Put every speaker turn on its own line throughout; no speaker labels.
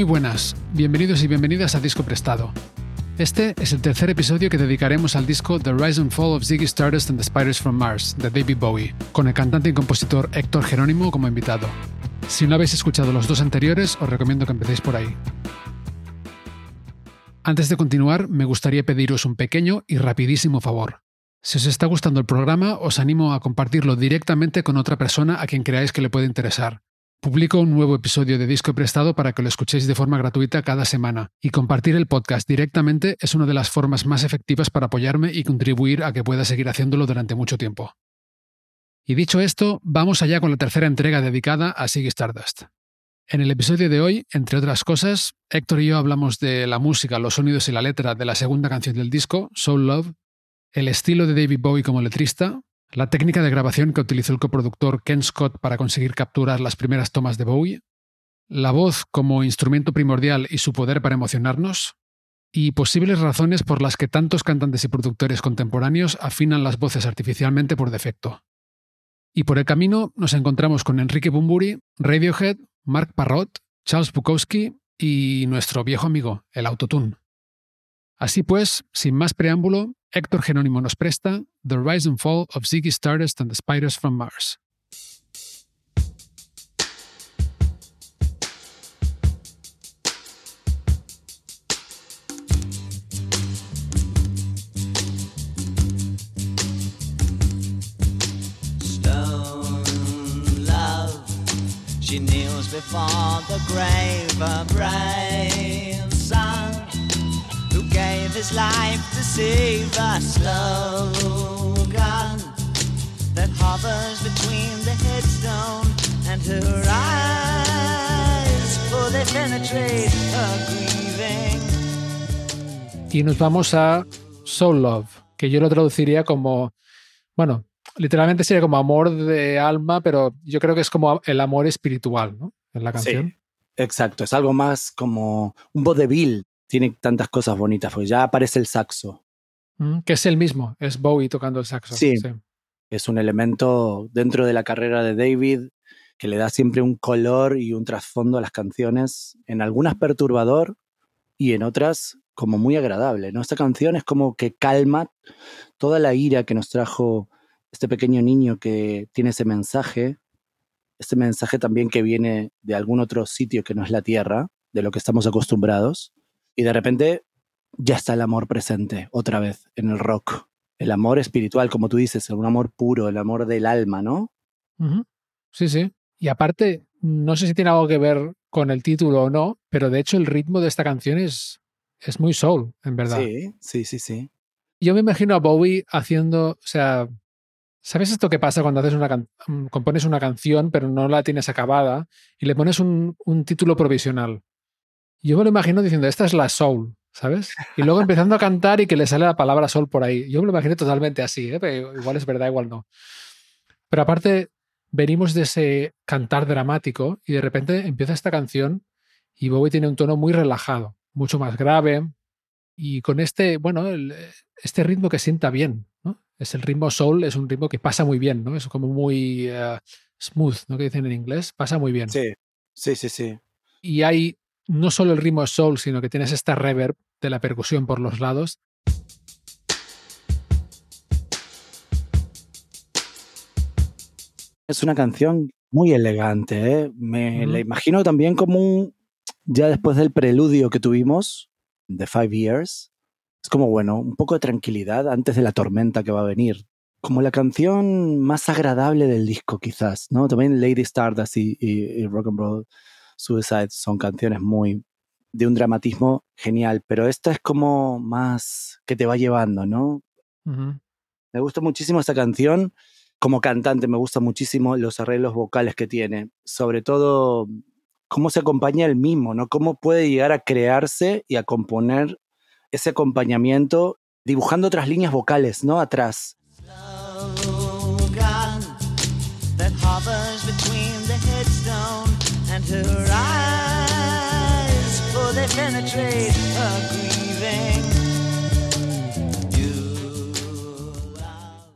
Muy buenas, bienvenidos y bienvenidas a Disco Prestado. Este es el tercer episodio que dedicaremos al disco The Rise and Fall of Ziggy Stardust and the Spiders from Mars, de David Bowie, con el cantante y compositor Héctor Jerónimo como invitado. Si no habéis escuchado los dos anteriores, os recomiendo que empecéis por ahí. Antes de continuar, me gustaría pediros un pequeño y rapidísimo favor. Si os está gustando el programa, os animo a compartirlo directamente con otra persona a quien creáis que le puede interesar Publico un nuevo episodio de Disco Prestado para que lo escuchéis de forma gratuita cada semana, y compartir el podcast directamente es una de las formas más efectivas para apoyarme y contribuir a que pueda seguir haciéndolo durante mucho tiempo. Y dicho esto, vamos allá con la tercera entrega dedicada a Siggy Stardust. En el episodio de hoy, entre otras cosas, Héctor y yo hablamos de la música, los sonidos y la letra de la segunda canción del disco, Soul Love, el estilo de David Bowie como letrista, la técnica de grabación que utilizó el coproductor Ken Scott para conseguir capturar las primeras tomas de Bowie, la voz como instrumento primordial y su poder para emocionarnos, y posibles razones por las que tantos cantantes y productores contemporáneos afinan las voces artificialmente por defecto. Y por el camino nos encontramos con Enrique Bumburi, Radiohead, Mark Parrot, Charles Bukowski y nuestro viejo amigo, el Autotune. Así pues, sin más preámbulo, Héctor Jerónimo nos presta The Rise and Fall of Ziggy Stardust and the Spiders from Mars.
Stone love, she kneels before the grave, her brave gave his life to save a slogan that hovers between the headstone and her eyes, for they penetrate her grieving.
Y nos vamos a Soul Love, que yo lo traduciría como, bueno, literalmente sería como amor de alma, pero yo creo que es como el amor espiritual, ¿no? En la canción.
Sí, exacto, es algo más como un vodevil. Tiene tantas cosas bonitas, porque ya aparece el saxo.
Mm, que es el mismo, es Bowie tocando el saxo.
Sí. Es un elemento dentro de la carrera de David que le da siempre un color y un trasfondo a las canciones, en algunas perturbador y en otras como muy agradable. ¿no? Esta canción es como que calma toda la ira que nos trajo este pequeño niño que tiene ese mensaje, este mensaje también que viene de algún otro sitio que no es la Tierra, de lo que estamos acostumbrados, y de repente ya está el amor presente otra vez en el rock. El amor espiritual, como tú dices, un amor puro, el amor del alma, ¿no?
Sí, sí. Y aparte, no sé si tiene algo que ver con el título o no, pero de hecho el ritmo de esta canción es, es muy soul, en verdad.
Sí, sí, sí, sí.
Yo me imagino a Bowie haciendo, o sea, ¿sabes esto que pasa cuando haces una can- mm, compones una canción pero no la tienes acabada y le pones un, un título provisional? Yo me lo imagino diciendo, esta es la soul, ¿sabes? Y luego empezando a cantar y que le sale la palabra soul por ahí. Yo me lo imagino totalmente así, ¿eh? Pero igual es verdad, igual no. Pero aparte, venimos de ese cantar dramático y de repente empieza esta canción y Bowie tiene un tono muy relajado, mucho más grave y con este, bueno, el- este ritmo que sienta bien, ¿no? Es el ritmo soul, es un ritmo que pasa muy bien, ¿no? Es como muy eh, smooth, ¿no? Que dicen en inglés, pasa muy bien.
Sí, sí, sí, sí.
Y hay no solo el ritmo soul, sino que tienes esta reverb de la percusión por los lados.
Es una canción muy elegante, ¿eh? Me
Ujú.
la imagino también como un, ya después del preludio que tuvimos, de Five Years, es como, bueno, un poco de tranquilidad antes de la tormenta que va a venir. Como la canción más agradable del disco, quizás, ¿no? También Lady Stardust y, y, y Rock and Roll Suicide son canciones muy de un dramatismo genial, pero esta es como más que te va llevando, ¿no? Me gusta muchísimo esta canción. Como cantante me gusta muchísimo los arreglos vocales que tiene, sobre todo cómo se acompaña el mismo, ¿no? Cómo puede llegar a crearse y a componer ese acompañamiento dibujando otras líneas vocales, ¿no? Atrás.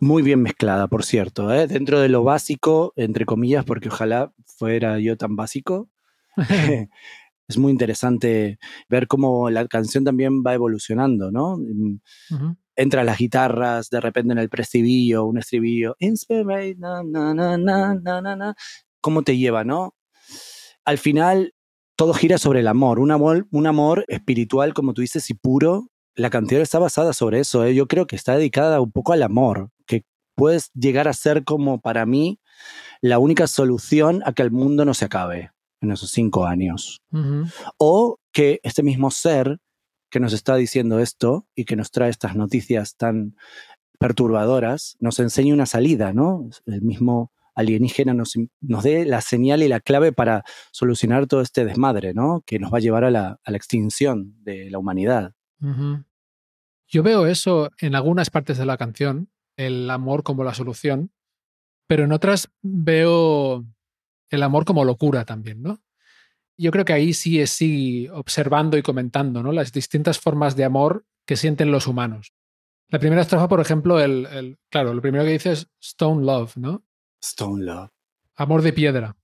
Muy bien mezclada, por cierto, ¿eh? dentro de lo básico, entre comillas, porque ojalá fuera yo tan básico. es muy interesante ver cómo la canción también va evolucionando, ¿no? Uh Entra las guitarras, de repente en el prestribillo, un estribillo, inspirate, na, na, na, na, na, na, ¿Cómo te lleva, no? Al final, todo gira sobre el amor, un amor, un amor espiritual, como tú dices, y puro. La canción está basada sobre eso. ¿eh? Yo creo que está dedicada un poco al amor, que puedes llegar a ser como para mí la única solución a que el mundo no se acabe en esos cinco años. O que este mismo ser que nos está diciendo esto y que nos trae estas noticias tan perturbadoras, nos enseñe una salida, ¿no? El mismo alienígena nos, nos dé la señal y la clave para solucionar todo este desmadre, ¿no? Que nos va a llevar a la, extinción de la humanidad.
Yo veo eso en algunas partes de la canción, el amor como la solución, pero en otras veo el amor como locura también, ¿no? Yo creo que ahí sí es sí observando y comentando, ¿no? Las distintas formas de amor que sienten los humanos. La primera estrofa, por ejemplo, el, el, claro, lo primero que dice es Stone Love, ¿no?
Stone Love.
Amor de piedra.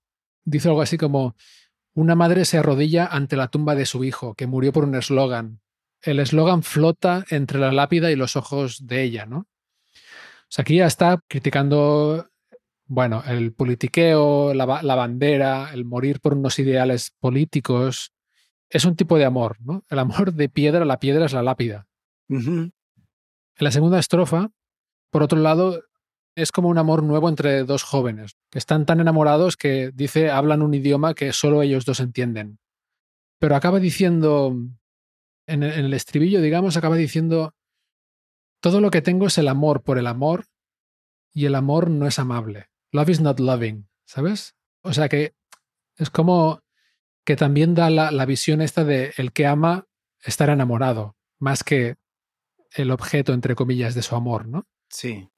Dice algo así como, una madre se arrodilla ante la tumba de su hijo, que murió por un eslogan. El eslogan flota entre la lápida y los ojos de ella, ¿no? O sea, aquí ya está criticando bueno, el politiqueo, la, bandera, el morir por unos ideales políticos, es un tipo de amor, ¿no? El amor de piedra, la piedra es la lápida. En la segunda estrofa, por otro lado, es como un amor nuevo entre dos jóvenes, que están tan enamorados que dice hablan un idioma que solo ellos dos entienden. Pero acaba diciendo, en el estribillo, digamos, acaba diciendo, todo lo que tengo es el amor por el amor y el amor no es amable. Love is not loving, ¿sabes? O sea que es como que también da la, visión esta de el que ama estar enamorado, más que el objeto, entre comillas, de su amor, ¿no?
Sí.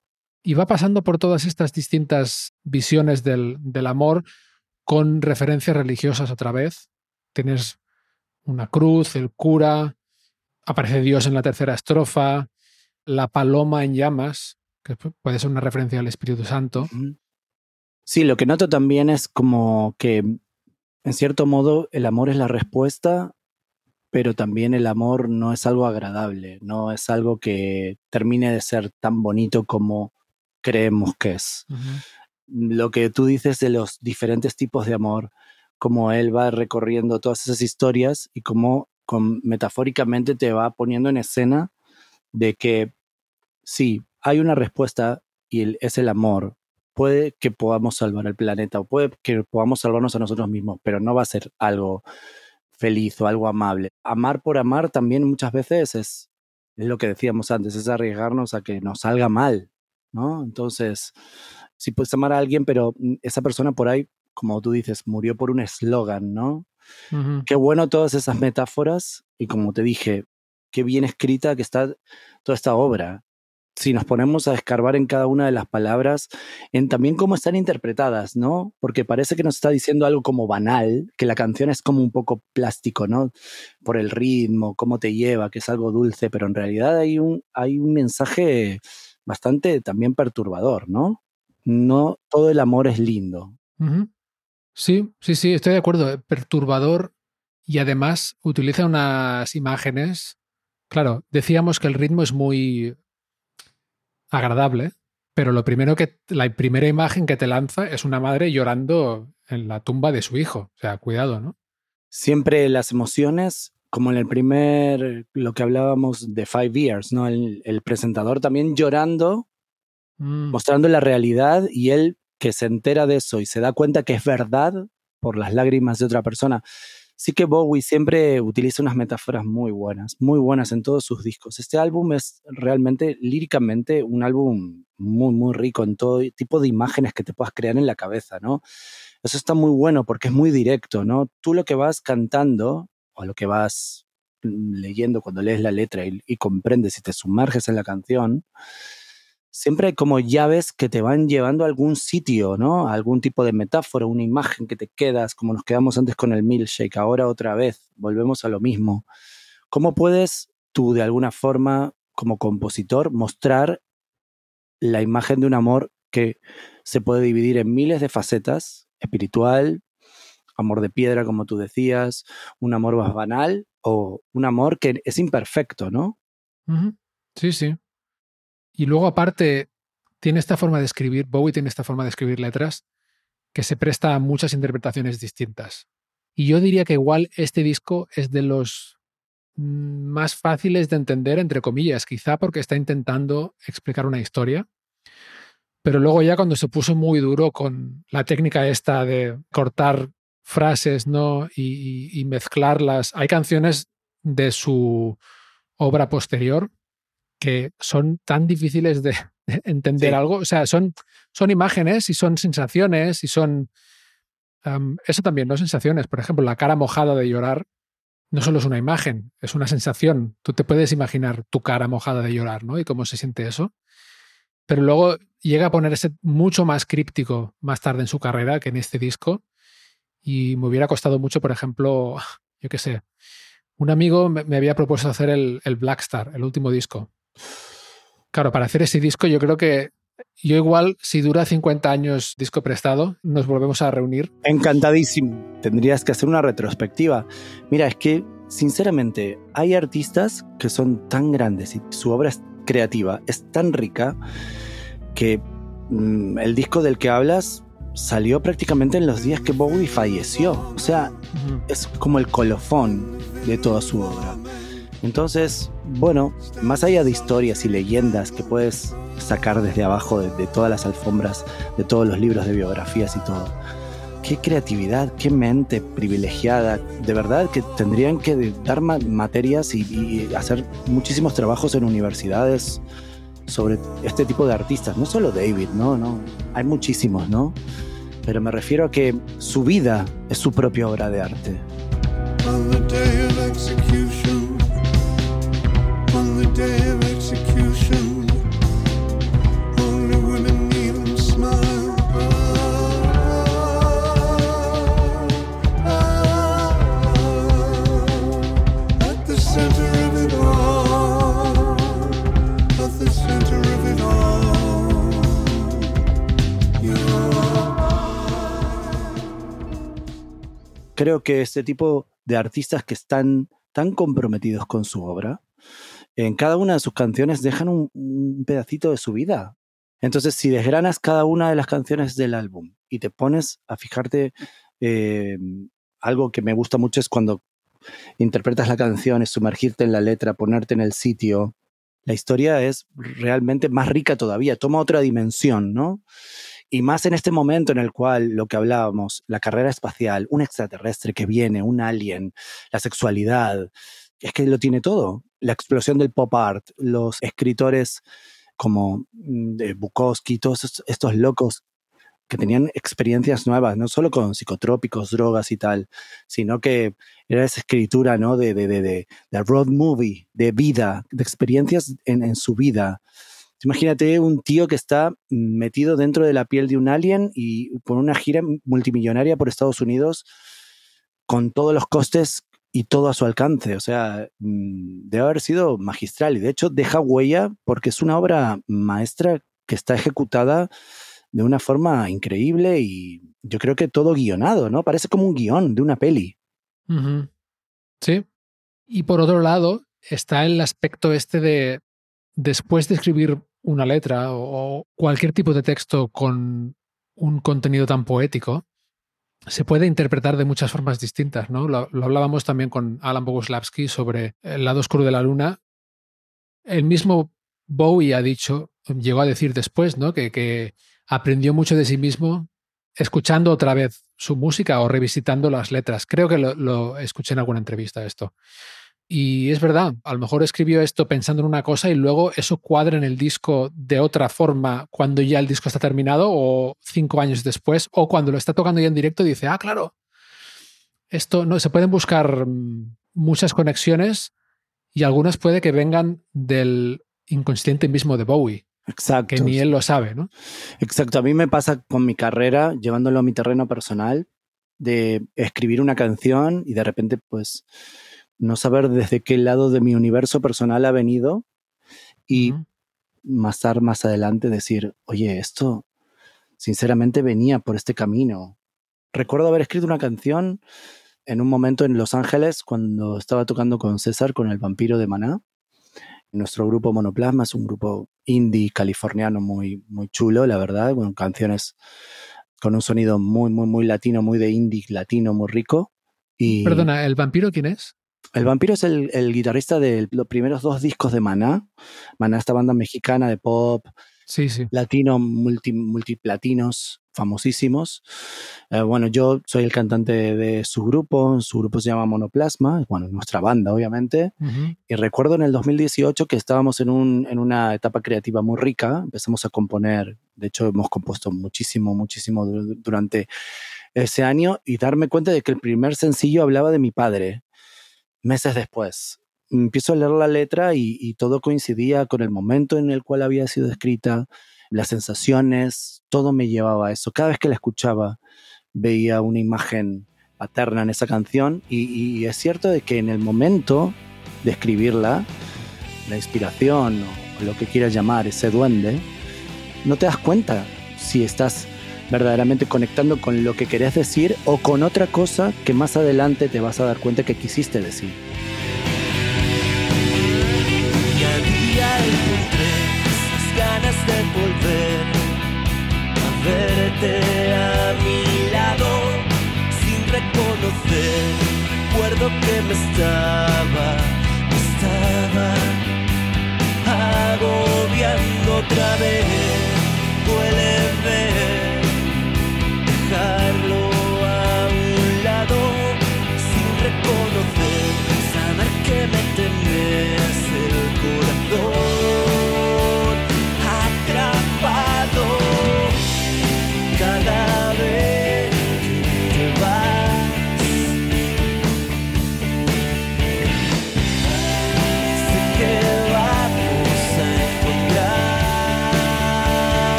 Y va pasando por todas estas distintas visiones del, del amor con referencias religiosas otra vez. Tienes una cruz, el cura, aparece Dios en la tercera estrofa, la paloma en llamas, que puede ser una referencia al Espíritu Santo.
Sí, lo que noto también es como que, en cierto modo, el amor es la respuesta, pero también el amor no es algo agradable, no es algo que termine de ser tan bonito como creemos que es. Lo que tú dices de los diferentes tipos de amor, como él va recorriendo todas esas historias y cómo con, metafóricamente te va poniendo en escena de que sí, hay una respuesta y es el amor, puede que podamos salvar el planeta o puede que podamos salvarnos a nosotros mismos, pero no va a ser algo feliz o algo amable. Amar por amar también muchas veces es, es lo que decíamos antes, es arriesgarnos a que nos salga mal, ¿no? Entonces, si puedes amar a alguien, pero esa persona por ahí, como tú dices, murió por un eslogan, ¿no? Qué bueno todas esas metáforas y como te dije, qué bien escrita que está toda esta obra si nos ponemos a escarbar en cada una de las palabras, en también cómo están interpretadas, ¿no? Porque parece que nos está diciendo algo como banal, que la canción es como un poco plástico, ¿no? Por el ritmo, cómo te lleva, que es algo dulce, pero en realidad hay un, hay un mensaje bastante también perturbador, ¿no? No todo el amor es lindo.
Sí, sí, sí, estoy de acuerdo. Perturbador y además utiliza unas imágenes. Claro, decíamos que el ritmo es muy agradable, pero lo primero que la primera imagen que te lanza es una madre llorando en la tumba de su hijo. O sea, cuidado, ¿no?
Siempre las emociones, como en el primer, lo que hablábamos de Five Years, ¿no? El, presentador también llorando, mm. mostrando la realidad y él que se entera de eso y se da cuenta que es verdad por las lágrimas de otra persona, sí que Bowie siempre utiliza unas metáforas muy buenas, muy buenas en todos sus discos. Este álbum es realmente, líricamente, un álbum muy, muy rico en todo tipo de imágenes que te puedas crear en la cabeza, ¿no? Eso está muy bueno porque es muy directo, ¿no? Tú lo que vas cantando o lo que vas leyendo cuando lees la letra y, y comprendes y te sumerges en la canción, siempre hay como llaves que te van llevando a algún sitio, ¿no? A algún tipo de metáfora, una imagen que te quedas, como nos quedamos antes con el milkshake, ahora otra vez, volvemos a lo mismo. ¿Cómo puedes tú, de alguna forma, como compositor, mostrar la imagen de un amor que se puede dividir en miles de facetas, espiritual, amor de piedra, como tú decías, un amor más banal o un amor que es imperfecto, ¿no?
Sí, sí. Y luego aparte, tiene esta forma de escribir, Bowie tiene esta forma de escribir letras que se presta a muchas interpretaciones distintas. Y yo diría que igual este disco es de los mm, más fáciles de entender, entre comillas, quizá porque está intentando explicar una historia. Pero luego ya cuando se puso muy duro con la técnica esta de cortar frases ¿no? y, y mezclarlas, hay canciones de su obra posterior que son tan difíciles de entender algo. O sea, son, son imágenes y son sensaciones y son... eso también, no sensaciones. Por ejemplo, la cara mojada de llorar no solo es una imagen, es una sensación. Tú te puedes imaginar tu cara mojada de llorar, ¿no? Y cómo se siente eso. Pero luego llega a ponerse mucho más críptico más tarde en su carrera que en este disco. Y me hubiera costado mucho, por ejemplo, yo qué sé, un amigo me había propuesto hacer el, el Black Star, el último disco. Claro, para hacer ese disco yo creo que yo igual, si dura 50 años disco prestado, nos volvemos a reunir.
Encantadísimo. Tendrías que hacer una retrospectiva. Mira, es que, sinceramente, hay artistas que son tan grandes y su obra es creativa, es tan rica, que mm, el disco del que hablas salió prácticamente en los días que Bowie falleció. O sea, es como el colofón de toda su obra. Entonces, bueno, más allá de historias y leyendas que puedes sacar desde abajo de, todas las alfombras, de todos los libros de biografías y todo, qué creatividad, qué mente privilegiada. De verdad que tendrían que dar materias y, hacer muchísimos trabajos en universidades sobre este tipo de artistas. No solo David, no, no. Hay muchísimos, ¿no? Pero me refiero a que su vida es su propia obra de arte. Creo que este tipo de artistas que están tan comprometidos con su obra, en cada una de sus canciones dejan un, pedacito de su vida. Entonces, si desgranas cada una de las canciones del álbum y te pones a fijarte, eh, algo que me gusta mucho es cuando interpretas la canción, es sumergirte en la letra, ponerte en el sitio. La historia es realmente más rica todavía, toma otra dimensión, ¿no? Y más en este momento en el cual lo que hablábamos, la carrera espacial, un extraterrestre que viene, un alien, la sexualidad, es que lo tiene todo. La explosión del pop art, los escritores como mm, de Bukowski, todos estos locos que tenían experiencias nuevas, no solo con psicotrópicos, drogas y tal, sino que era esa escritura ¿no? de, de, de, de road movie, de vida, de experiencias en, en su vida. Imagínate un tío que está metido dentro de la piel de un alien y con una gira multimillonaria por Estados Unidos con todos los costes y todo a su alcance. O sea, mm, debe haber sido magistral y de hecho deja huella porque es una obra maestra que está ejecutada de una forma increíble y yo creo que todo guionado, ¿no? Parece como un guion de una peli.
Sí. Y por otro lado está el aspecto este de después de escribir una letra o cualquier tipo de texto con un contenido tan poético, se puede interpretar de muchas formas distintas, ¿no? Lo, hablábamos también con Alan Boguslavski sobre el lado oscuro de la luna. El mismo Bowie ha dicho, llegó a decir después, ¿no? Que, que aprendió mucho de sí mismo escuchando otra vez su música o revisitando las letras. Creo que lo, lo escuché en alguna entrevista esto. Y es verdad, a lo mejor escribió esto pensando en una cosa y luego eso cuadra en el disco de otra forma cuando ya el disco está terminado o cinco años después o cuando lo está tocando ya en directo dice, ah, claro, esto no, se pueden buscar mm, muchas conexiones y algunas puede que vengan del inconsciente mismo de Bowie.
Exacto.
Que ni él lo sabe, ¿no?
Exacto. A mí me pasa con mi carrera, llevándolo a mi terreno personal, de escribir una canción y de repente, pues, no saber desde qué lado de mi universo personal ha venido y más tarde, más adelante decir, oye, esto sinceramente venía por este camino. Recuerdo haber escrito una canción en un momento en Los Ángeles cuando estaba tocando con César, con el vampiro de Maná. Nuestro grupo Monoplasma es un grupo indie californiano muy, muy chulo, la verdad, con canciones con un sonido muy, muy, muy latino, muy de indie latino, muy rico. Y...
Perdona, ¿el vampiro quién es?
El vampiro es el, el, guitarrista de los primeros dos discos de Maná. Maná, esta banda mexicana de pop,
sí, sí.
latino, multi, multiplatinos, famosísimos. Eh, bueno, yo soy el cantante de su grupo, su grupo se llama Monoplasma, bueno, nuestra banda, obviamente.
Uh -huh.
Y recuerdo en el 2018 que estábamos en, un, en una etapa creativa muy rica, empezamos a componer, de hecho hemos compuesto muchísimo, muchísimo durante ese año y darme cuenta de que el primer sencillo hablaba de mi padre meses después. Empiezo a leer la letra y, todo coincidía con el momento en el cual había sido escrita, las sensaciones, todo me llevaba a eso. Cada vez que la escuchaba veía una imagen paterna en esa canción y, y es cierto de que en el momento de escribirla, la inspiración o lo que quieras llamar, ese duende, no te das cuenta si estás verdaderamente conectando con lo que querés decir o con otra cosa que más adelante te vas a dar cuenta que quisiste decir.
Esas ganas de volver a verte a mi lado sin reconocer. Recuerdo que me estaba, me estaba agobiando otra vez. Duele ver dejarlo a un lado sin reconocer, saber que me tenés el corazón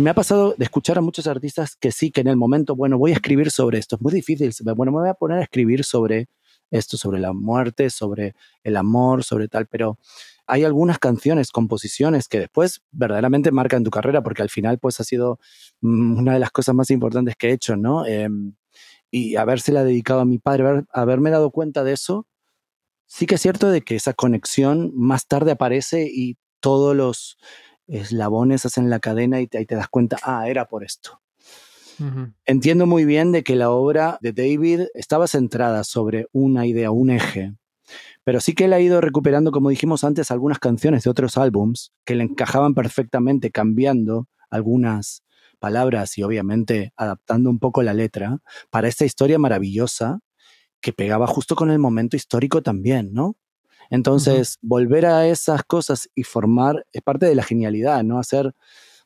Me ha pasado de escuchar a muchos artistas que sí, que en el momento, bueno, voy a escribir sobre esto, es muy difícil, bueno, me voy a poner a escribir sobre esto, sobre la muerte, sobre el amor, sobre tal, pero hay algunas canciones, composiciones que después verdaderamente marcan tu carrera, porque al final pues ha sido mm, una de las cosas más importantes que he hecho, ¿no? Eh, y habérsela dedicado a mi padre, haber, haberme dado cuenta de eso, sí que es cierto de que esa conexión más tarde aparece y todos los eslabones hacen la cadena y te, ahí te das cuenta, ah, era por esto.
Uh -huh.
Entiendo muy bien de que la obra de David estaba centrada sobre una idea, un eje, pero sí que él ha ido recuperando, como dijimos antes, algunas canciones de otros álbums que le encajaban perfectamente, cambiando algunas palabras y obviamente adaptando un poco la letra para esta historia maravillosa que pegaba justo con el momento histórico también, ¿no? Entonces, uh -huh. volver a esas cosas y formar es parte de la genialidad, ¿no? Hacer,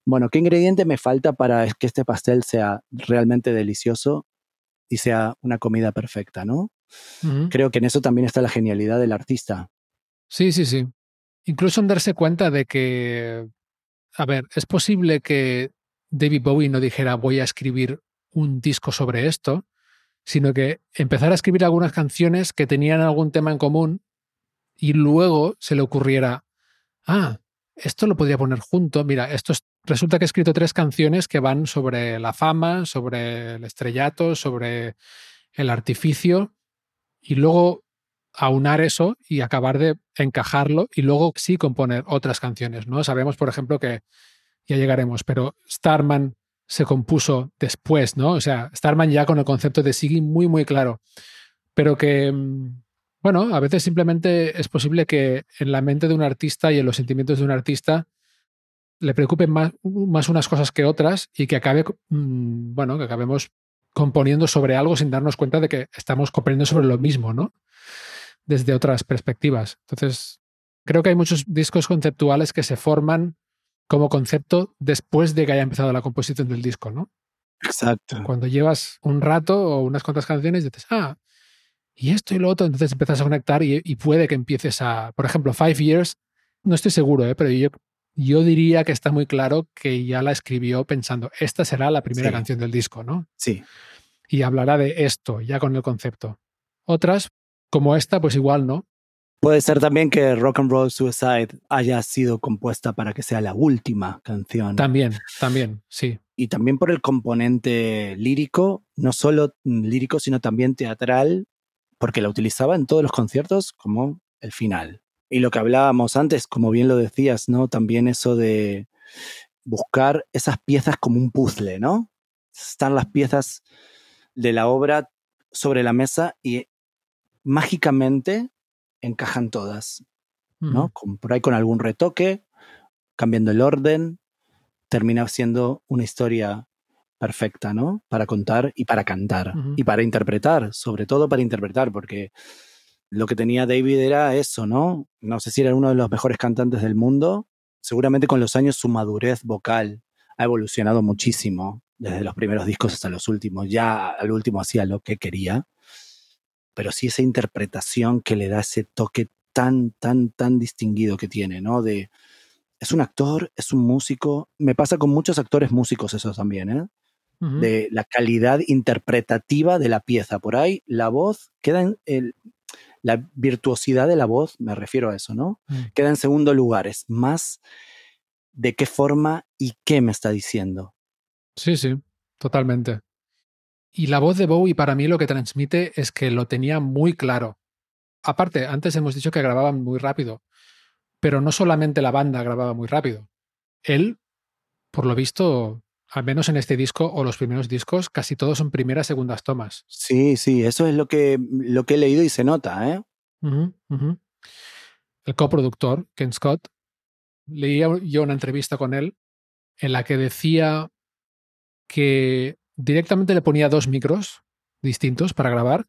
bueno, ¿qué ingrediente me falta para que este pastel sea realmente delicioso y sea una comida perfecta, ¿no? Uh -huh. Creo que en eso también está la genialidad del artista.
Sí, sí, sí. Incluso en darse cuenta de que, a ver, es posible que David Bowie no dijera voy a escribir un disco sobre esto, sino que empezara a escribir algunas canciones que tenían algún tema en común y luego se le ocurriera, ah, esto lo podría poner junto. Mira, esto es, resulta que he escrito tres canciones que van sobre la fama, sobre el estrellato, sobre el artificio, y luego aunar eso y acabar de encajarlo y luego sí componer otras canciones, ¿no? Sabemos, por ejemplo, que ya llegaremos, pero Starman se compuso después, ¿no? O sea, Starman ya con el concepto de Siggy muy, muy claro, pero que, mm, bueno, a veces simplemente es posible que en la mente de un artista y en los sentimientos de un artista le preocupen más, más unas cosas que otras y que acabe, mm, bueno, que acabemos componiendo sobre algo sin darnos cuenta de que estamos componiendo sobre lo mismo, ¿no? Desde otras perspectivas. Entonces, creo que hay muchos discos conceptuales que se forman como concepto después de que haya empezado la composición del disco, ¿no?
Exacto.
Cuando llevas un rato o unas cuantas canciones, dices, ah, y esto y lo otro, entonces empiezas a conectar y, y puede que empieces a, por ejemplo, Five Years, no estoy seguro, ¿eh? pero yo, yo diría que está muy claro que ya la escribió pensando, esta será la primera
Sí.
canción del disco, ¿no?
Sí,
Y hablará de esto, ya con el concepto. Otras, como esta, pues igual, ¿no?
Puede ser también que Rock and Roll Suicide haya sido compuesta para que sea la última canción.
También, también, sí.
y también por el componente lírico, no solo lírico, sino también teatral, porque la utilizaba en todos los conciertos como el final. Y lo que hablábamos antes, como bien lo decías, ¿no? También eso de buscar esas piezas como un puzzle, ¿no? Están las piezas de la obra sobre la mesa y mágicamente encajan todas. ¿no? Con- por ahí con algún retoque, cambiando el orden, termina siendo una historia perfecta, ¿no? Para contar y para cantar y para interpretar, sobre todo para interpretar, porque lo que tenía David era eso, ¿no? No sé si era uno de los mejores cantantes del mundo. Seguramente con los años su madurez vocal ha evolucionado muchísimo, desde los primeros discos hasta los últimos. Ya al último hacía lo que quería, pero sí esa interpretación que le da ese toque tan, tan, tan distinguido que tiene, ¿no? De, es un actor, es un músico. Me pasa con muchos actores músicos eso también, ¿eh? De la calidad interpretativa de la pieza. Por ahí la voz queda en el, la virtuosidad de la voz, me refiero a eso, ¿no?
Mm.
Queda en segundo lugar. Es más de qué forma y qué me está diciendo.
Sí, sí, totalmente. Y la voz de Bowie para mí lo que transmite es que lo tenía muy claro. Aparte, antes hemos dicho que grababan muy rápido, pero no solamente la banda grababa muy rápido. Él, por lo visto, al menos en este disco o los primeros discos, casi todos son primeras, segundas tomas.
Sí, sí, eso es lo que, lo que he leído y se nota, ¿eh?
El coproductor, Ken Scott, leía yo una entrevista con él en la que decía que directamente le ponía dos micros distintos para grabar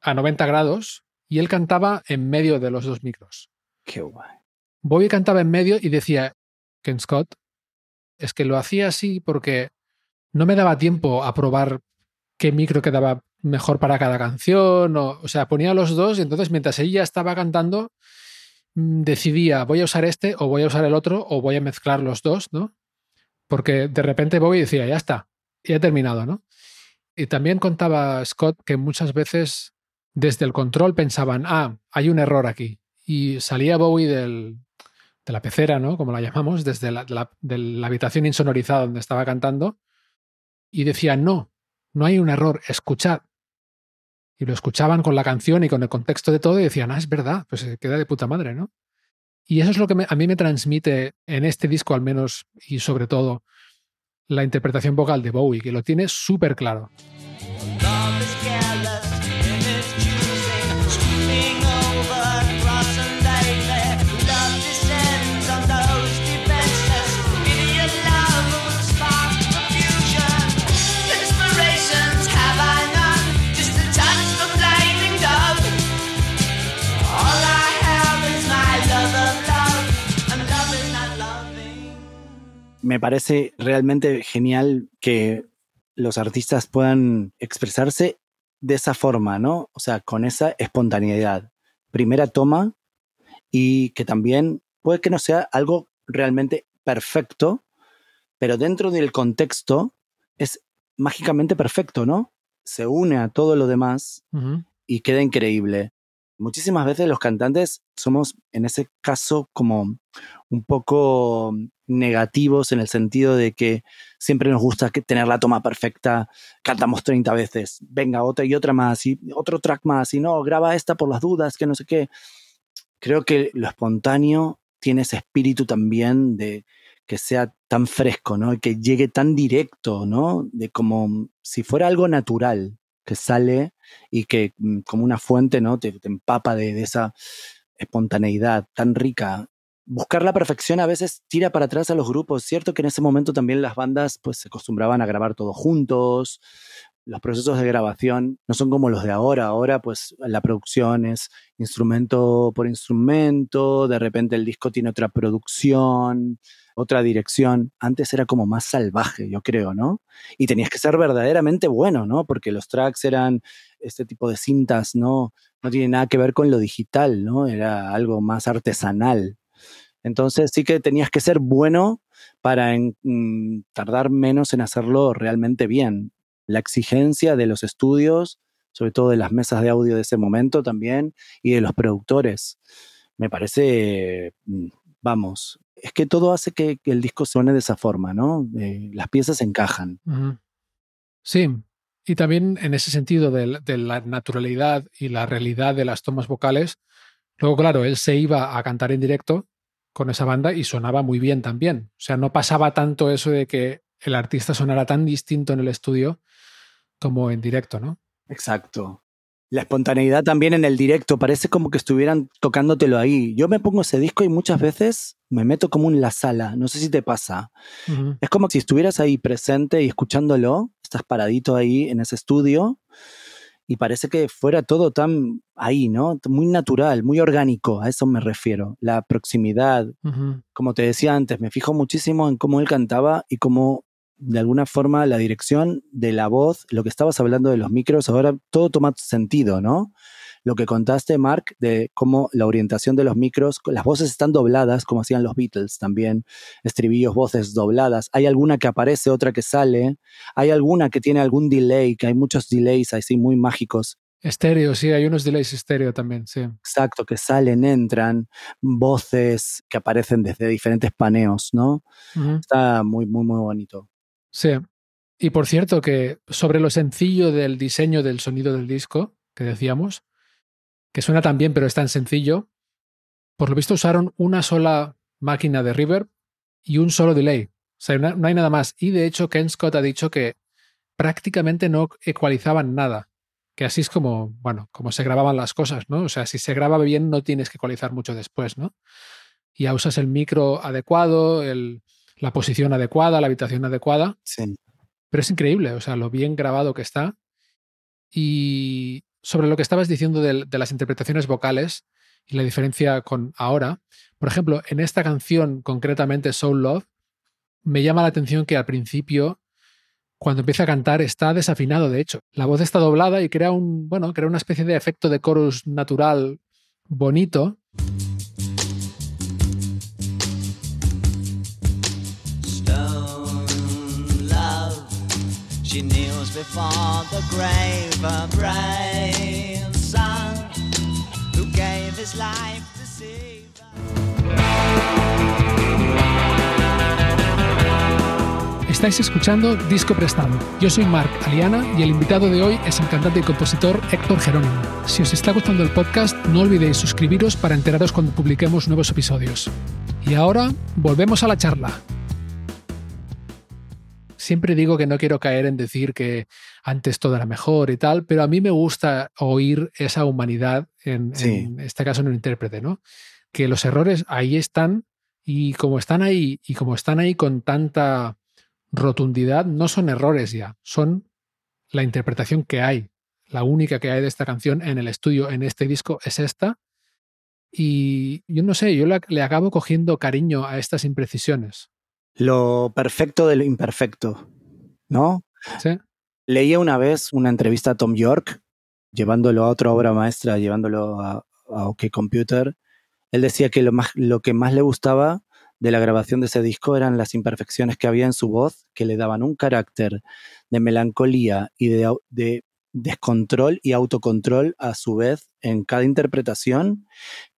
a 90 grados y él cantaba en medio de los dos micros.
Qué guay.
Bobby cantaba en medio y decía, Ken Scott, es que lo hacía así porque no me daba tiempo a probar qué micro quedaba mejor para cada canción. O, sea, ponía los dos y entonces mientras ella estaba cantando, mm, decidía, voy a usar este o voy a usar el otro o voy a mezclar los dos, ¿no? Porque de repente Bobby decía, ya está, ya he terminado, ¿no? Y también contaba Scott que muchas veces desde el control pensaban, ah, hay un error aquí. Y salía Bowie del, de la pecera, ¿no? Como la llamamos, desde la, habitación insonorizada donde estaba cantando, y decía, no, no hay un error, escuchad. Y lo escuchaban con la canción y con el contexto de todo y decían, ah, es verdad, pues se queda de puta madre, ¿no? Y eso es lo que a mí me transmite en este disco al menos y sobre todo la interpretación vocal de Bowie, que lo tiene súper claro.
Me parece realmente genial que los artistas puedan expresarse de esa forma, ¿no? O sea, con esa espontaneidad. Primera toma y que también puede que no sea algo realmente perfecto, pero dentro del contexto es mágicamente perfecto, ¿no? Se une a todo lo demás y queda increíble. Muchísimas veces los cantantes somos, en ese caso, como un poco negativos en el sentido de que siempre nos gusta tener la toma perfecta, cantamos 30 veces, venga otra y otra más, y otro track más, y no, graba esta por las dudas, que no sé qué. Creo que lo espontáneo tiene ese espíritu también de que sea tan fresco, ¿no? Y que llegue tan directo, ¿no? De como si fuera algo natural sale y que mm, como una fuente, ¿no? Te, te empapa de, de esa espontaneidad tan rica. Buscar la perfección a veces tira para atrás a los grupos. Cierto que en ese momento también las bandas pues se acostumbraban a grabar todos juntos. Los procesos de grabación no son como los de ahora. Ahora pues la producción es instrumento por instrumento. De repente el disco tiene otra producción, otra dirección. Antes era como más salvaje, yo creo, ¿no? Y tenías que ser verdaderamente bueno, ¿no? Porque los tracks eran este tipo de cintas, ¿no? No tiene nada que ver con lo digital, ¿no? Era algo más artesanal. Entonces sí que tenías que ser bueno para en- mm, tardar menos en hacerlo realmente bien. La exigencia de los estudios, sobre todo de las mesas de audio de ese momento también, y de los productores, me parece, mm, vamos, es que todo hace que, el disco suene de esa forma, ¿no? Eh, las piezas encajan.
Sí, y también en ese sentido de, de la naturalidad y la realidad de las tomas vocales, luego, claro, él se iba a cantar en directo con esa banda y sonaba muy bien también. O sea, no pasaba tanto eso de que el artista sonara tan distinto en el estudio como en directo, ¿no?
Exacto. La espontaneidad también en el directo, parece como que estuvieran tocándotelo ahí. Yo me pongo ese disco y muchas veces me meto como en la sala, no sé si te pasa. Es como si estuvieras ahí presente y escuchándolo, estás paradito ahí en ese estudio y parece que fuera todo tan ahí, ¿no? Muy natural, muy orgánico, a eso me refiero. La proximidad, como te decía antes, me fijo muchísimo en cómo él cantaba y cómo de alguna forma la dirección de la voz, lo que estabas hablando de los micros, ahora todo toma sentido, ¿no? Lo que contaste, Mark, de cómo la orientación de los micros, las voces están dobladas, como hacían los Beatles también, estribillos, voces dobladas. Hay alguna que aparece, otra que sale. Hay alguna que tiene algún delay, que hay muchos delays así muy mágicos.
Estéreo, sí, hay unos delays estéreo también, sí.
Exacto, que salen, entran, voces que aparecen desde diferentes paneos, ¿no? Está muy, muy, muy bonito.
Sí. Y por cierto, que sobre lo sencillo del diseño del sonido del disco, que decíamos, que suena tan bien, pero es tan sencillo, por lo visto usaron una sola máquina de reverb y un solo delay. O sea, no hay nada más. Y de hecho, Ken Scott ha dicho que prácticamente no ecualizaban nada. Que así es como, bueno, como se grababan las cosas, ¿no? O sea, si se graba bien, no tienes que ecualizar mucho después, ¿no? Ya usas el micro adecuado, el, la posición adecuada, la habitación adecuada.
Sí.
Pero es increíble, o sea, lo bien grabado que está. Y sobre lo que estabas diciendo de, de las interpretaciones vocales y la diferencia con ahora, por ejemplo, en esta canción, concretamente Soul Love, me llama la atención que al principio, cuando empieza a cantar, está desafinado, de hecho. La voz está doblada y crea un, bueno, crea una especie de efecto de chorus natural bonito.
She kneels before the grave, brave son, who gave his life to save her.
Estáis escuchando Disco Prestado. Yo soy Marc Aliana y el invitado de hoy es el cantante y compositor Héctor Jerónimo. Si os está gustando el podcast, no olvidéis suscribiros para enteraros cuando publiquemos nuevos episodios. Y ahora, volvemos a la charla. Siempre digo que no quiero caer en decir que antes todo era mejor y tal, pero a mí me gusta oír esa humanidad, en,
Sí.
en este caso en un intérprete, ¿no? Que los errores ahí están y como están ahí y como están ahí con tanta rotundidad, no son errores ya, son la interpretación que hay. La única que hay de esta canción en el estudio, en este disco, es esta. Y yo no sé, yo la- le acabo cogiendo cariño a estas imprecisiones.
Lo perfecto de lo imperfecto, ¿no?
¿sí?
Leía una vez una entrevista a Tom York, llevándolo a otra obra maestra, llevándolo a, a OK Computer. Él decía que lo, más, lo que más le gustaba de la grabación de ese disco eran las imperfecciones que había en su voz, que le daban un carácter de melancolía y de, de descontrol y autocontrol a su vez en cada interpretación,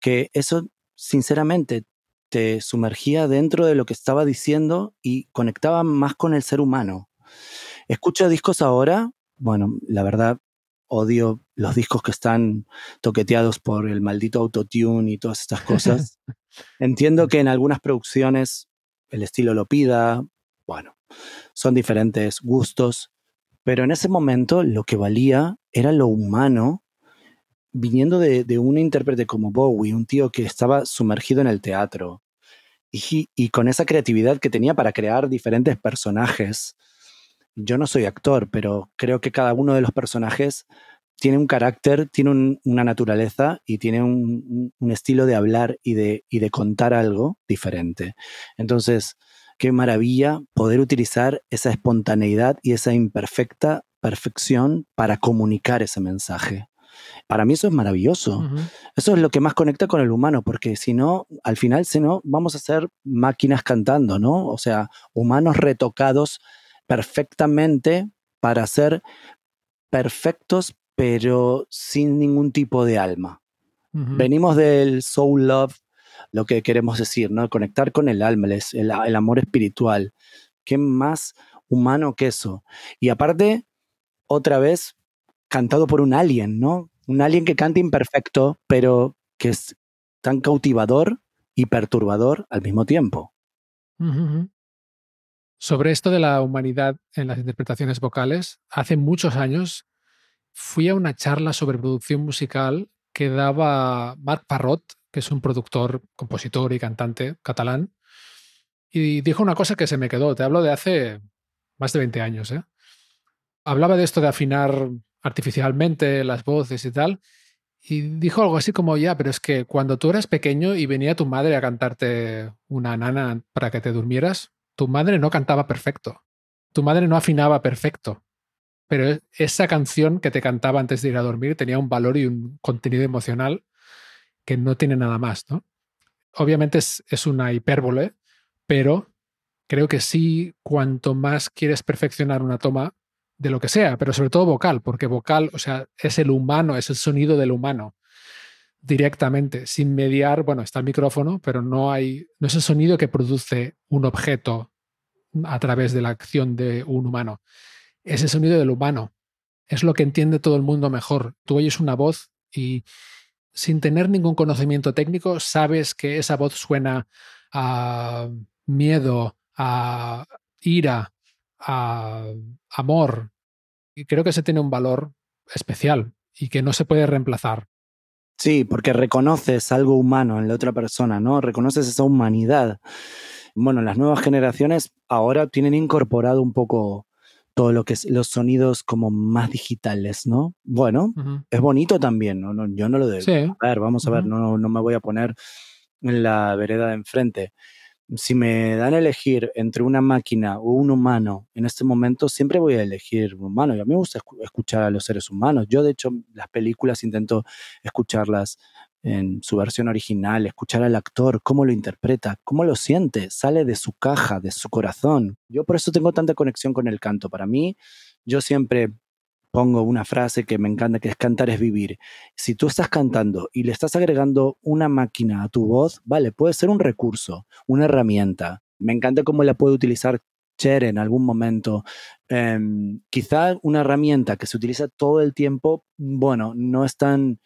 que eso sinceramente te sumergía dentro de lo que estaba diciendo y conectaba más con el ser humano. Escucho discos ahora, bueno, la verdad odio los discos que están toqueteados por el maldito autotune y todas estas cosas. Entiendo que en algunas producciones el estilo lo pida, bueno, son diferentes gustos, pero en ese momento lo que valía era lo humano, viniendo de, de un intérprete como Bowie, un tío que estaba sumergido en el teatro y, con esa creatividad que tenía para crear diferentes personajes. Yo no soy actor, pero creo que cada uno de los personajes tiene un carácter, tiene un- una naturaleza y tiene un, estilo de hablar y de contar algo diferente. Entonces, qué maravilla poder utilizar esa espontaneidad y esa imperfecta perfección para comunicar ese mensaje. Para mí eso es maravilloso. Eso es lo que más conecta con el humano, porque si no, al final, si no, vamos a ser máquinas cantando, ¿no? O sea, humanos retocados perfectamente para ser perfectos, pero sin ningún tipo de alma. Venimos del soul love, lo que queremos decir, ¿no? Conectar con el alma, el amor espiritual. ¿Qué más humano que eso? Y aparte, otra vez, cantado por un alien, ¿no? Un alien que canta imperfecto, pero que es tan cautivador y perturbador al mismo tiempo.
Sobre esto de la humanidad en las interpretaciones vocales, hace muchos años fui a una charla sobre producción musical que daba Marc Parrot, que es un productor, compositor y cantante catalán, y dijo una cosa que se me quedó. Te hablo de hace más de 20 años. ¿eh? Hablaba de esto de afinar artificialmente las voces y tal, y dijo algo así como, ya, pero es que cuando tú eras pequeño y venía tu madre a cantarte una nana para que te durmieras, tu madre no cantaba perfecto. Tu madre no afinaba perfecto. Pero e- esa canción que te cantaba antes de ir a dormir tenía un valor y un contenido emocional que no tiene nada más, ¿no? Obviamente es, es una hipérbole, pero creo que sí, cuanto más quieres perfeccionar una toma de lo que sea, pero sobre todo vocal, porque vocal, o sea, es el humano, es el sonido del humano directamente, sin mediar, bueno, está el micrófono, pero no hay, no es el sonido que produce un objeto a través de la acción de un humano. Es el sonido del humano. Es lo que entiende todo el mundo mejor. Tú oyes una voz y sin tener ningún conocimiento técnico, sabes que esa voz suena a miedo, a ira, a amor. Y creo que ese tiene un valor especial y que no se puede reemplazar.
Sí, porque reconoces algo humano en la otra persona, ¿no? Reconoces esa humanidad. Bueno, las nuevas generaciones ahora tienen incorporado un poco todo lo que es los sonidos como más digitales, ¿no? Bueno, es bonito también, ¿no? No, yo no lo debo.
Sí,
A ver, vamos a ver, no, no me voy a poner en la vereda de enfrente. Si me dan a elegir entre una máquina o un humano, en este momento siempre voy a elegir un humano. Y a mí me gusta escu- escuchar a los seres humanos. Yo, de hecho, las películas intento escucharlas en su versión original, escuchar al actor, cómo lo interpreta, cómo lo siente, sale de su caja, de su corazón. Yo por eso tengo tanta conexión con el canto. Para mí, yo siempre pongo una frase que me encanta, que es cantar es vivir. Si tú estás cantando y le estás agregando una máquina a tu voz, vale, puede ser un recurso, una herramienta. Me encanta cómo la puede utilizar Cher en algún momento. Em, quizá una herramienta que se utiliza todo el tiempo, bueno, no es tan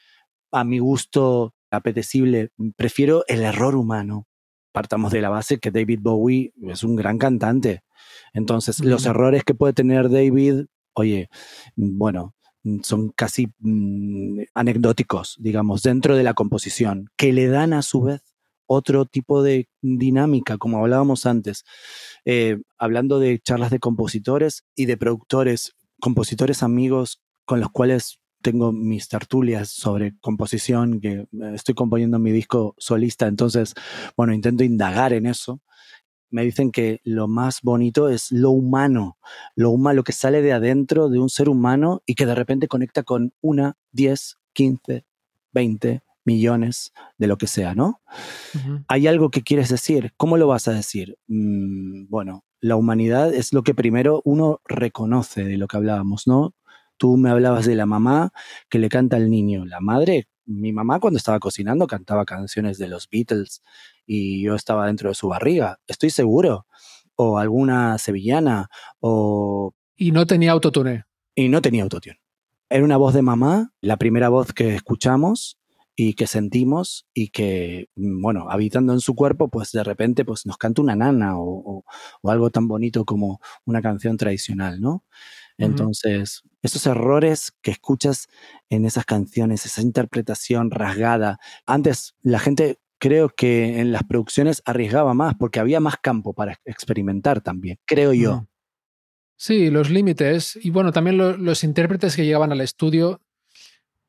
a mi gusto apetecible. Prefiero el error humano. Partamos de la base que David Bowie es un gran cantante. Entonces, los errores que puede tener David, oye, bueno, son casi mm, anecdóticos, digamos, dentro de la composición, que le dan a su vez otro tipo de dinámica, como hablábamos antes, Eh, hablando de charlas de compositores y de productores, compositores amigos con los cuales tengo mis tertulias sobre composición, que eh, estoy componiendo mi disco solista, entonces, bueno, intento indagar en eso. Me dicen que lo más bonito es lo humano, lo humano, lo que sale de adentro de un ser humano y que de repente conecta con una, 10, 15, 20 millones de lo que sea, ¿no? Hay algo que quieres decir. ¿Cómo lo vas a decir? Mm, bueno, la humanidad es lo que primero uno reconoce de lo que hablábamos, ¿no? Tú me hablabas de la mamá que le canta al niño. La madre, mi mamá cuando estaba cocinando cantaba canciones de los Beatles y yo estaba dentro de su barriga, estoy seguro. O alguna sevillana, o...
Y no tenía autotune.
Y no tenía autotune. Era una voz de mamá, la primera voz que escuchamos y que sentimos y que, mm, bueno, habitando en su cuerpo, pues de repente pues nos canta una nana o, o- o algo tan bonito como una canción tradicional, ¿no? Entonces, esos errores que escuchas en esas canciones, esa interpretación rasgada, antes la gente creo que en las producciones arriesgaba más porque había más campo para experimentar también, creo yo.
Sí, los límites. Y bueno, también lo- los intérpretes que llegaban al estudio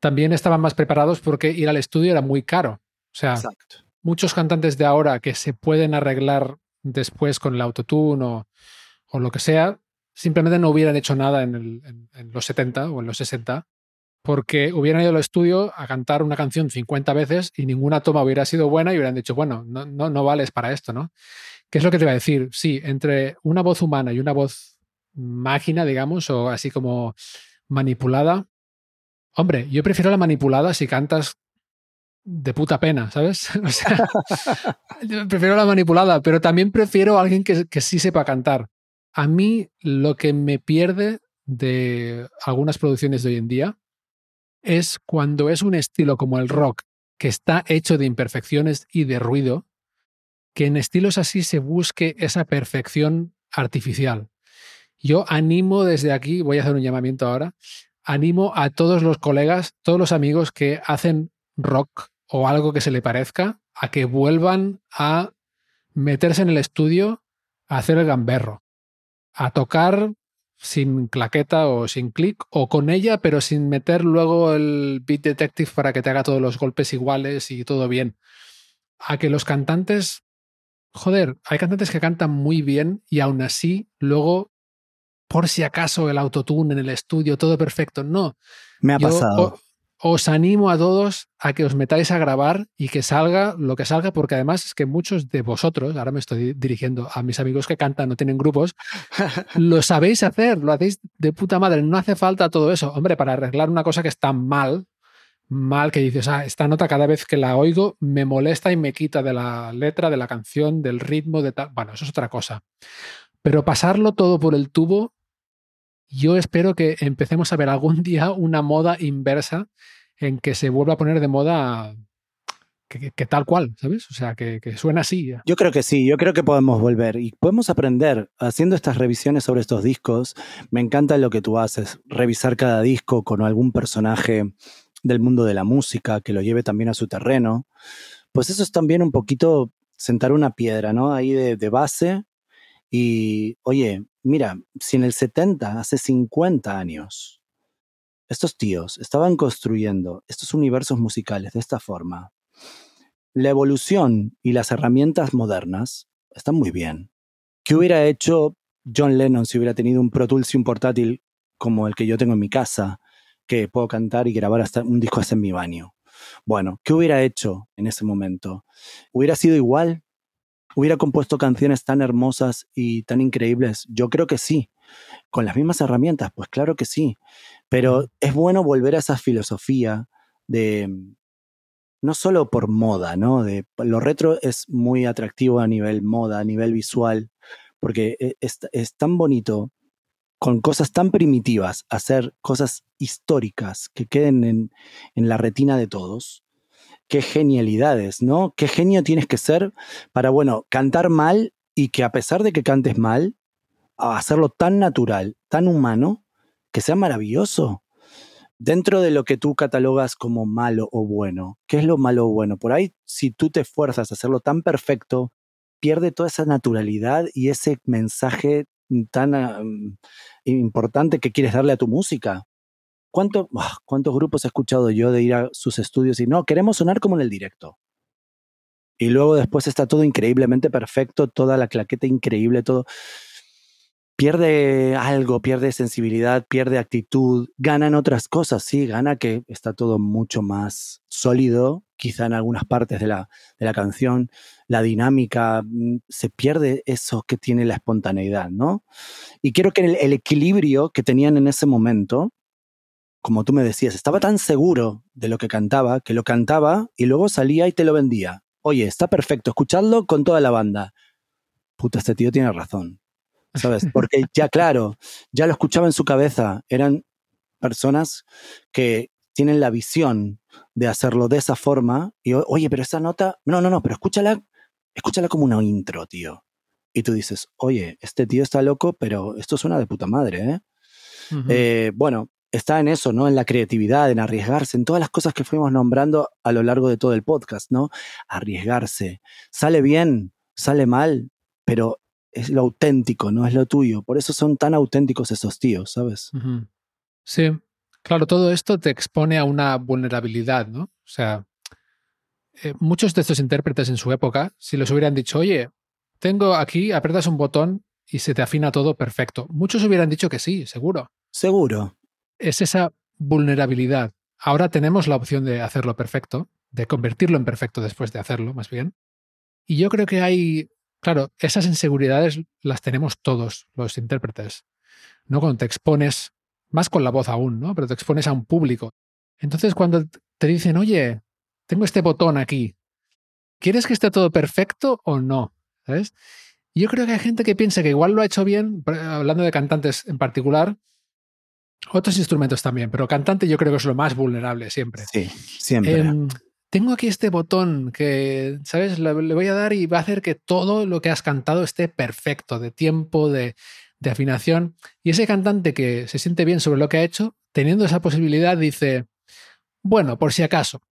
también estaban más preparados porque ir al estudio era muy caro. O sea,
Exacto.
muchos cantantes de ahora que se pueden arreglar después con el autotune o, o lo que sea, simplemente no hubieran hecho nada en, el- en- en los 70 o en los 60 porque hubieran ido al estudio a cantar una canción 50 veces y ninguna toma hubiera sido buena y hubieran dicho, bueno, no, no, no vales para esto, ¿no? ¿Qué es lo que te iba a decir? Sí, entre una voz humana y una voz máquina, digamos, o así como manipulada. Hombre, yo prefiero la manipulada si cantas de puta pena, ¿sabes? O prefiero la manipulada, pero también prefiero alguien que, que sí sepa cantar. A mí lo que me pierde de algunas producciones de hoy en día es cuando es un estilo como el rock, que está hecho de imperfecciones y de ruido, que en estilos así se busque esa perfección artificial. Yo animo desde aquí, voy a hacer un llamamiento ahora, animo a todos los colegas, todos los amigos que hacen rock o algo que se le parezca, a que vuelvan a meterse en el estudio a hacer el gamberro, a tocar sin claqueta o sin clic, o con ella, pero sin meter luego el beat detective para que te haga todos los golpes iguales y todo bien. A que los cantantes, joder, hay cantantes que cantan muy bien y aún así luego, por si acaso el autotune en el estudio, todo perfecto. No,
Me ha
yo
pasado.
Os animo a todos a que os metáis a grabar y que salga lo que salga, porque además es que muchos de vosotros, ahora me estoy dirigiendo a mis amigos que cantan, no tienen grupos, lo sabéis hacer, lo hacéis de puta madre, no hace falta todo eso. Hombre, para arreglar una cosa que está mal, mal que dices, ah, esta nota cada vez que la oigo me molesta y me quita de la letra, de la canción, del ritmo, de tal. Bueno, eso es otra cosa. Pero pasarlo todo por el tubo, yo espero que empecemos a ver algún día una moda inversa en que se vuelva a poner de moda que, tal cual, ¿sabes? O sea, que, suena así.
Yo creo que sí, yo creo que podemos volver y podemos aprender haciendo estas revisiones sobre estos discos. Me encanta lo que tú haces, revisar cada disco con algún personaje del mundo de la música que lo lleve también a su terreno. Pues eso es también un poquito sentar una piedra, ¿no? Ahí de base. Y, oye, mira, si en el 70, hace 50 años, estos tíos estaban construyendo estos universos musicales de esta forma, la evolución y las herramientas modernas están muy bien. ¿Qué hubiera hecho John Lennon si hubiera tenido un Pro Tools y un portátil como el que yo tengo en mi casa, que puedo cantar y grabar hasta un disco hasta en mi baño? Bueno, ¿qué hubiera hecho en ese momento? ¿Hubiera sido igual? ¿Hubiera compuesto canciones tan hermosas y tan increíbles? Yo creo que sí. ¿Con las mismas herramientas? Pues claro que sí. Pero es bueno volver a esa filosofía de, no solo por moda, ¿no? De, lo retro es muy atractivo a nivel moda, a nivel visual, porque e- es, es tan bonito con cosas tan primitivas, hacer cosas históricas que queden en, en la retina de todos. Qué genialidades, ¿no? Qué genio tienes que ser para, bueno, cantar mal y que a pesar de que cantes mal, hacerlo tan natural, tan humano, que sea maravilloso dentro de lo que tú catalogas como malo o bueno, ¿qué es lo malo o bueno? Por ahí, si tú te esfuerzas a hacerlo tan perfecto, pierde toda esa naturalidad y ese mensaje tan importante que quieres darle a tu música. ¿Cuánto, ¡buah! ¿Cuántos grupos he escuchado yo de ir a sus estudios y no, queremos sonar como en el directo? Y luego después está todo increíblemente perfecto, toda la claqueta increíble, todo pierde algo, pierde sensibilidad, pierde actitud, ganan otras cosas, sí, gana que está todo mucho más sólido, quizá en algunas partes de la, de la canción, la dinámica, mm, se pierde eso que tiene la espontaneidad, ¿no? Y quiero que el equilibrio que tenían en ese momento, como tú me decías, estaba tan seguro de lo que cantaba, que lo cantaba y luego salía y te lo vendía. Oye, está perfecto, escuchadlo con toda la banda. Puta, este tío tiene razón. ¿Sabes? Porque ya, claro, ya lo escuchaba en su cabeza. Eran personas que tienen la visión de hacerlo de esa forma. Y, oye, pero esa nota, no, no, no, pero escúchala, escúchala como una intro, tío. Y tú dices, oye, este tío está loco, pero esto suena de puta madre, ¿eh? Eh, bueno, está en eso, ¿no? En la creatividad, en arriesgarse, en todas las cosas que fuimos nombrando a lo largo de todo el podcast, ¿no? Arriesgarse. Sale bien, sale mal, pero es lo auténtico, no es lo tuyo. Por eso son tan auténticos esos tíos, ¿sabes?
Sí, claro, todo esto te expone a una vulnerabilidad, ¿no? O sea, eh, muchos de estos intérpretes en su época, si les hubieran dicho, oye, tengo aquí, apretas un botón y se te afina todo perfecto, muchos hubieran dicho que sí, seguro.
Seguro.
Es esa vulnerabilidad. Ahora tenemos la opción de hacerlo perfecto, de convertirlo en perfecto después de hacerlo, más bien. Y yo creo que hay, claro, esas inseguridades las tenemos todos los intérpretes, ¿no? Cuando te expones, más con la voz aún, ¿no? Pero te expones a un público. Entonces, cuando te dicen, oye, tengo este botón aquí, ¿quieres que esté todo perfecto o no? ¿Sabes? Yo creo que hay gente que piensa que igual lo ha hecho bien, hablando de cantantes en particular, otros instrumentos también, pero cantante yo creo que es lo más vulnerable siempre.
Sí, siempre.
Em, tengo aquí este botón que, ¿sabes? Le, le voy a dar y va a hacer que todo lo que has cantado esté perfecto, de tiempo, de, de afinación. Y ese cantante que se siente bien sobre lo que ha hecho, teniendo esa posibilidad, dice, bueno, por si acaso.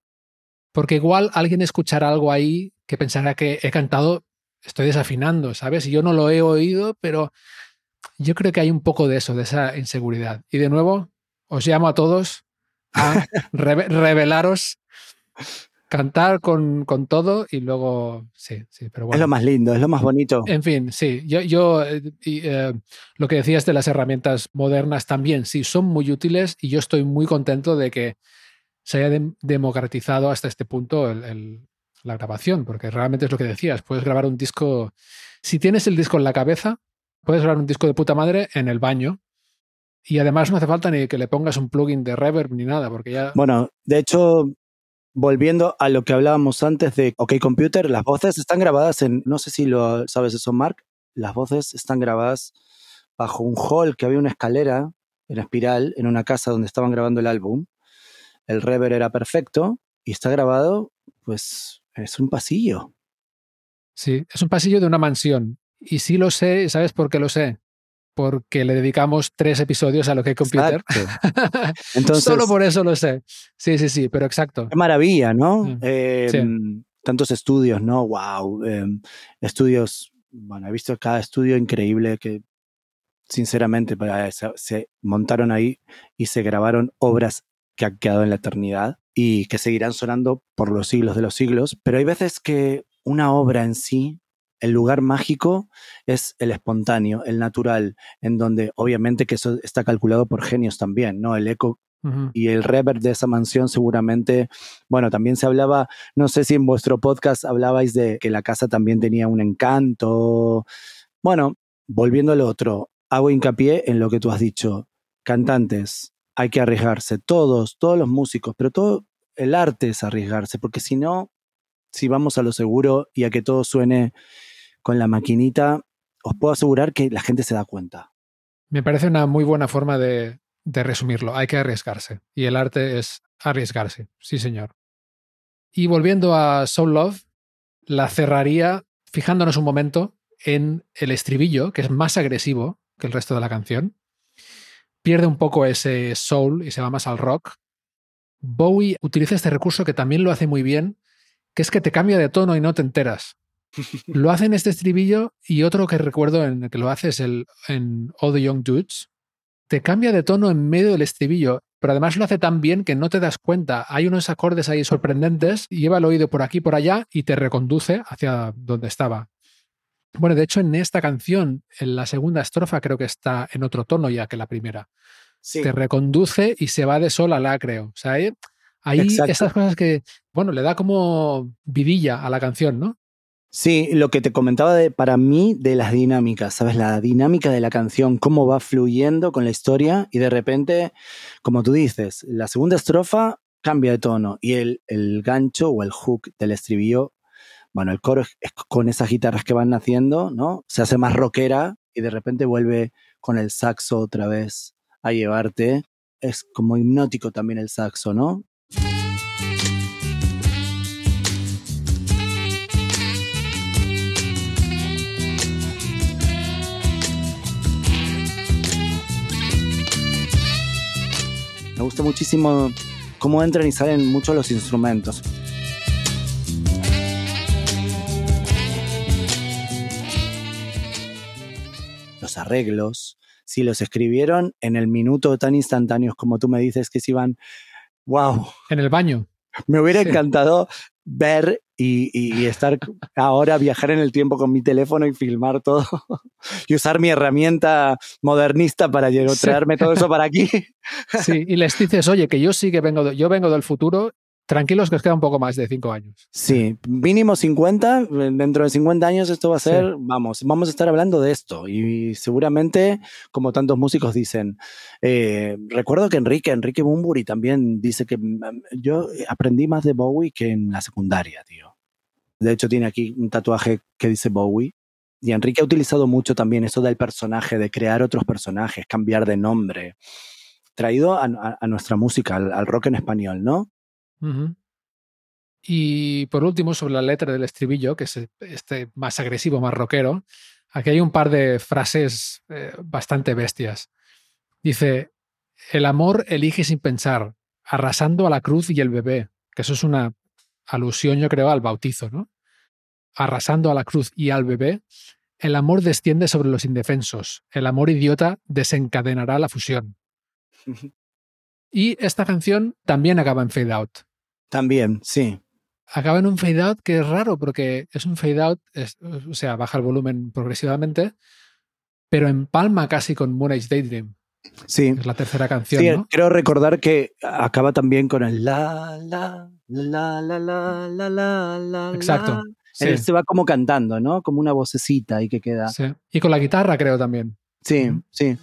Porque igual alguien escuchará algo ahí que pensará que he cantado, estoy desafinando, ¿sabes? Y yo no lo he oído, pero yo creo que hay un poco de eso, de esa inseguridad. Y de nuevo, os llamo a todos a reve- revelaros, cantar con, con todo y luego, sí, sí, pero
Es
bueno.
lo más lindo, es lo más bonito.
En fin, sí, yo, yo eh, y, eh, lo que decías de las herramientas modernas también, sí, son muy útiles y yo estoy muy contento de que se haya dem- democratizado hasta este punto el- el- la grabación, porque realmente es lo que decías, puedes grabar un disco, si tienes el disco en la cabeza, puedes grabar un disco de puta madre en el baño y además no hace falta ni que le pongas un plugin de reverb ni nada, porque ya...
Bueno, de hecho, volviendo a lo que hablábamos antes de OK Computer, las voces están grabadas en, no sé si lo sabes eso, Mark, las voces están grabadas bajo un hall que había una escalera en espiral en una casa donde estaban grabando el álbum. El reverb era perfecto y está grabado, pues es un pasillo.
Sí, es un pasillo de una mansión. Y sí lo sé, ¿sabes por qué lo sé? Porque le dedicamos tres episodios a lo que hay computer.
Entonces,
Solo por eso lo sé. Sí, sí, sí, pero exacto.
Qué maravilla, ¿no?
Mm.
Eh,
Sí.
Tantos estudios, ¿no? Wow. eh, estudios, bueno, he visto cada estudio increíble que, sinceramente, para- se montaron ahí y se grabaron obras que han quedado en la eternidad y que seguirán sonando por los siglos de los siglos. Pero hay veces que una obra en sí, el lugar mágico es el espontáneo, el natural, en donde obviamente que eso está calculado por genios también, ¿no? El eco y el reverb de esa mansión seguramente, bueno, también se hablaba, no sé si en vuestro podcast hablabais de que la casa también tenía un encanto. Bueno, volviendo al otro, hago hincapié en lo que tú has dicho, cantantes, hay que arriesgarse, todos, todos los músicos, pero todo el arte es arriesgarse, porque si no, si vamos a lo seguro y a que todo suene con la maquinita, os puedo asegurar que la gente se da cuenta.
Me parece una muy buena forma de, de resumirlo. Hay que arriesgarse. Y el arte es arriesgarse. Sí, señor. Y volviendo a Soul Love, la cerraría fijándonos un momento en el estribillo, que es más agresivo que el resto de la canción. Pierde un poco ese soul y se va más al rock. Bowie utiliza este recurso que también lo hace muy bien, que es que te cambia de tono y no te enteras. Lo hace en este estribillo y otro que recuerdo en el que lo hace es el, en All the Young Dudes. Te cambia de tono en medio del estribillo, pero además lo hace tan bien que no te das cuenta. Hay unos acordes ahí sorprendentes, y lleva el oído por aquí por allá y te reconduce hacia donde estaba. Bueno, de hecho, en esta canción, en la segunda estrofa, creo que está en otro tono ya que la primera.
Sí,
Te reconduce y se va de sol a la, creo. O sea, ahí, ahí
Exacto.
esas cosas que, bueno, le da como vidilla a la canción, ¿no?
Sí, lo que te comentaba de, para mí de las dinámicas, ¿sabes? La dinámica de la canción, cómo va fluyendo con la historia y de repente, como tú dices, la segunda estrofa cambia de tono y el, el gancho o el hook del estribillo, bueno, el coro es, es con esas guitarras que van naciendo, ¿no? Se hace más rockera y de repente vuelve con el saxo otra vez a llevarte. Es como hipnótico también el saxo, ¿no? Me gusta muchísimo cómo entran y salen mucho los instrumentos. Los arreglos, si los escribieron en el minuto tan instantáneos como tú me dices que se iban, wow,
En el baño.
me hubiera
Sí.
encantado ver y, y estar ahora, viajar en el tiempo con mi teléfono y filmar todo y usar mi herramienta modernista para llegar-
Sí.
todo eso para aquí.
Sí, y les dices, oye, que yo sí que vengo, de- yo vengo del futuro, tranquilos que os queda un poco más de cinco años.
Sí, mínimo 50, dentro de 50 años esto va a ser,
Sí.
vamos, vamos a estar hablando de esto y seguramente, como tantos músicos dicen, eh, recuerdo que Enrique, Enrique Bumburi también dice que mm, yo aprendí más de Bowie que en la secundaria, tío. De hecho tiene aquí un tatuaje que dice Bowie y Enrique ha utilizado mucho también eso del personaje, de crear otros personajes, cambiar de nombre, traído a, a- a nuestra música, al- al rock en español, ¿no?
Y por último, sobre la letra del estribillo, que es este más agresivo, más rockero, aquí hay un par de frases eh, bastante bestias. Dice, el amor elige sin pensar, arrasando a la cruz y el bebé, que eso es una alusión, yo creo, al bautizo, ¿no? Arrasando a la cruz y al bebé, el amor desciende sobre los indefensos, el amor idiota desencadenará la fusión. Y esta canción también acaba en fade out
También, sí.
acaba en un fade out que es raro porque es un fade out, es- o sea, baja el volumen progresivamente, pero empalma casi con Moon Age Daydream,
Sí,
es la tercera canción,
Sí,
¿no?
creo recordar que acaba también con el la, la, la, la, la, la, la, la.
Exacto. Sí,
Él se va como cantando, ¿no? Como una vocecita ahí que queda.
sí. Y con la guitarra creo también.
Sí,
Ujú.
sí.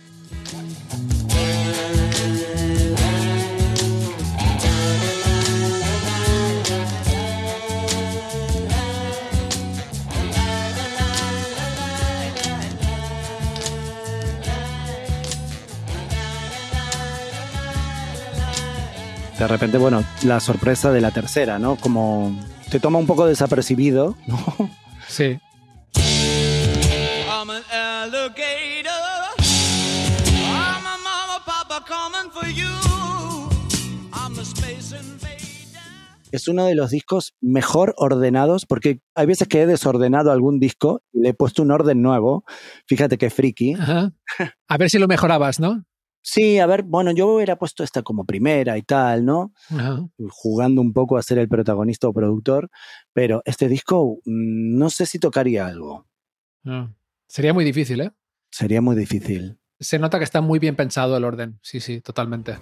De repente, bueno, la sorpresa de la tercera, ¿no? Como te toma un poco desapercibido, ¿no?
Sí.
I'm an alligator. I'm a mama, papa coming for you. I'm a space invader.
es uno de los discos mejor ordenados, porque hay veces que he desordenado algún disco y le he puesto un orden nuevo. Fíjate que friki.
Ajá. A ver si lo mejorabas, ¿no?
Sí, a ver, bueno, yo hubiera puesto esta como primera y tal, ¿no?
Ajá.
Jugando un poco a ser el protagonista o productor, pero este disco mm, no sé si tocaría algo.
Ah. Sería muy difícil, ¿eh?
Sería muy difícil.
Se nota que está muy bien pensado el orden. Sí, sí, totalmente.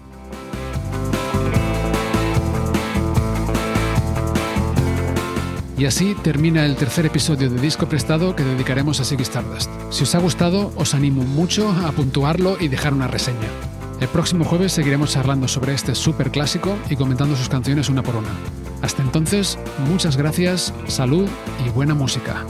Y así termina el tercer episodio de Disco Prestado que dedicaremos a Ziggy Stardust. Si os ha gustado, os animo mucho a puntuarlo y dejar una reseña. El próximo jueves seguiremos charlando sobre este súper clásico y comentando sus canciones una por una. Hasta entonces, muchas gracias, salud y buena música.